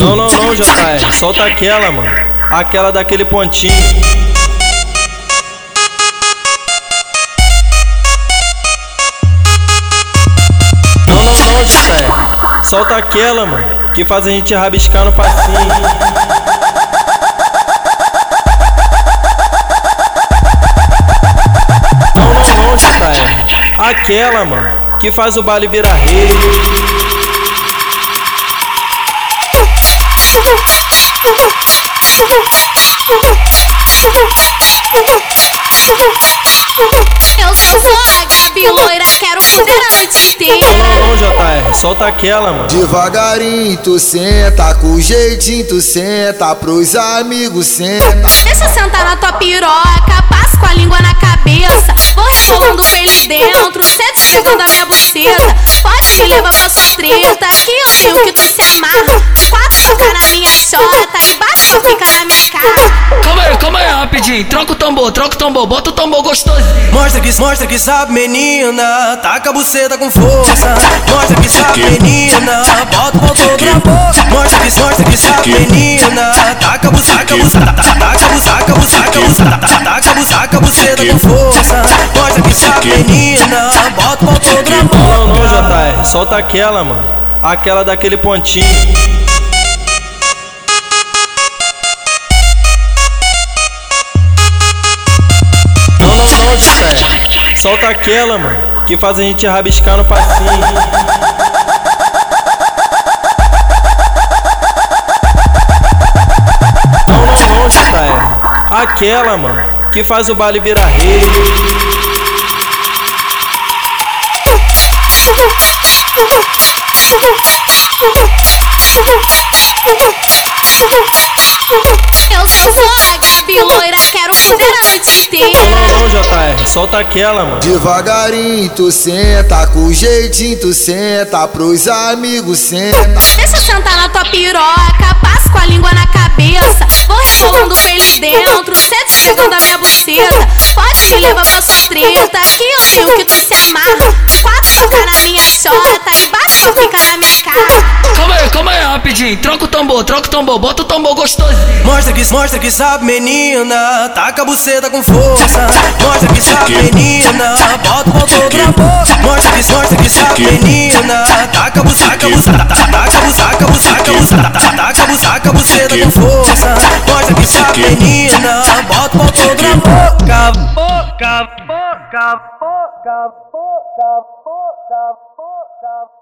Não, não, não, JR, solta aquela, mano. Aquela daquele pontinho. Não, não, não, JR. Solta aquela, mano. Que faz a gente rabiscar no passinho. Não, não, não, JR. Aquela, mano. Que faz o baile virar rei. Eu sou só a Gabi loira, quero fuder a noite inteira. Não, não, JR, solta aquela, mano. Devagarinho tu senta, com jeitinho tu senta, pros amigos senta. Deixa eu sentar na tua piroca, passo com a língua na cabeça. Vou rebolando ele dentro, cê desligando a minha buceta. Pode me levar pra sua treta, que eu sei o que tu se amarra. Quatro na minha chota, fica na minha cara. Calma aí, calma aí, rapidinho. Troca o tambor, troca o tambor, bota o tambor gostoso. Mostra que, mostra que sabe, menina. Taca a buceta com força. Mostra que sabe, menina. Bota o todo na boca. Mostra que, mostra que sabe, menina. Taca a buceta, taca a buceta, taca a buceta, taca a buceta, taca a buceta, taca a buceta com força. Mostra que sabe, menina. Bota o todo na boca. Não, não, JR, solta aquela, mano. Aquela daquele pontinho. Solta aquela, mano. Que faz a gente rabiscar no passinho. Não, não, não, JR. Aquela, mano. Que faz o baile virar rei. Eu sou loira, quero fuder a noite inteira. Não, não, JR, solta aquela, mano. Devagarinho tu senta, com jeitinho tu senta, pros amigos senta. Deixa eu sentar na tua piroca, passo com a língua na cabeça. Vou rebolando ele dentro, cê desligando a minha buceta. Pode me levar pra sua treta, que eu sei o que tu se amarra. Quatro toca na minha chota, embaixo fica na minha cara. Rapidinho. Troca o tambor, troca o tambor, bota o tambor gostoso. Mostra que, mostra que sabe, menina. Taca a buceta com força. Mostra que sabe, menina. Bota o todo na boca. Mostra que, mostra que sabe, menina. Taca a buceta, taca a buceta, taca a buceta, taca a buceta, taca a buceta, taca a buceta com força. Mostra que sabe, menina. Bota o todo na boca. Boca, boca, boca, boca, boca, boca.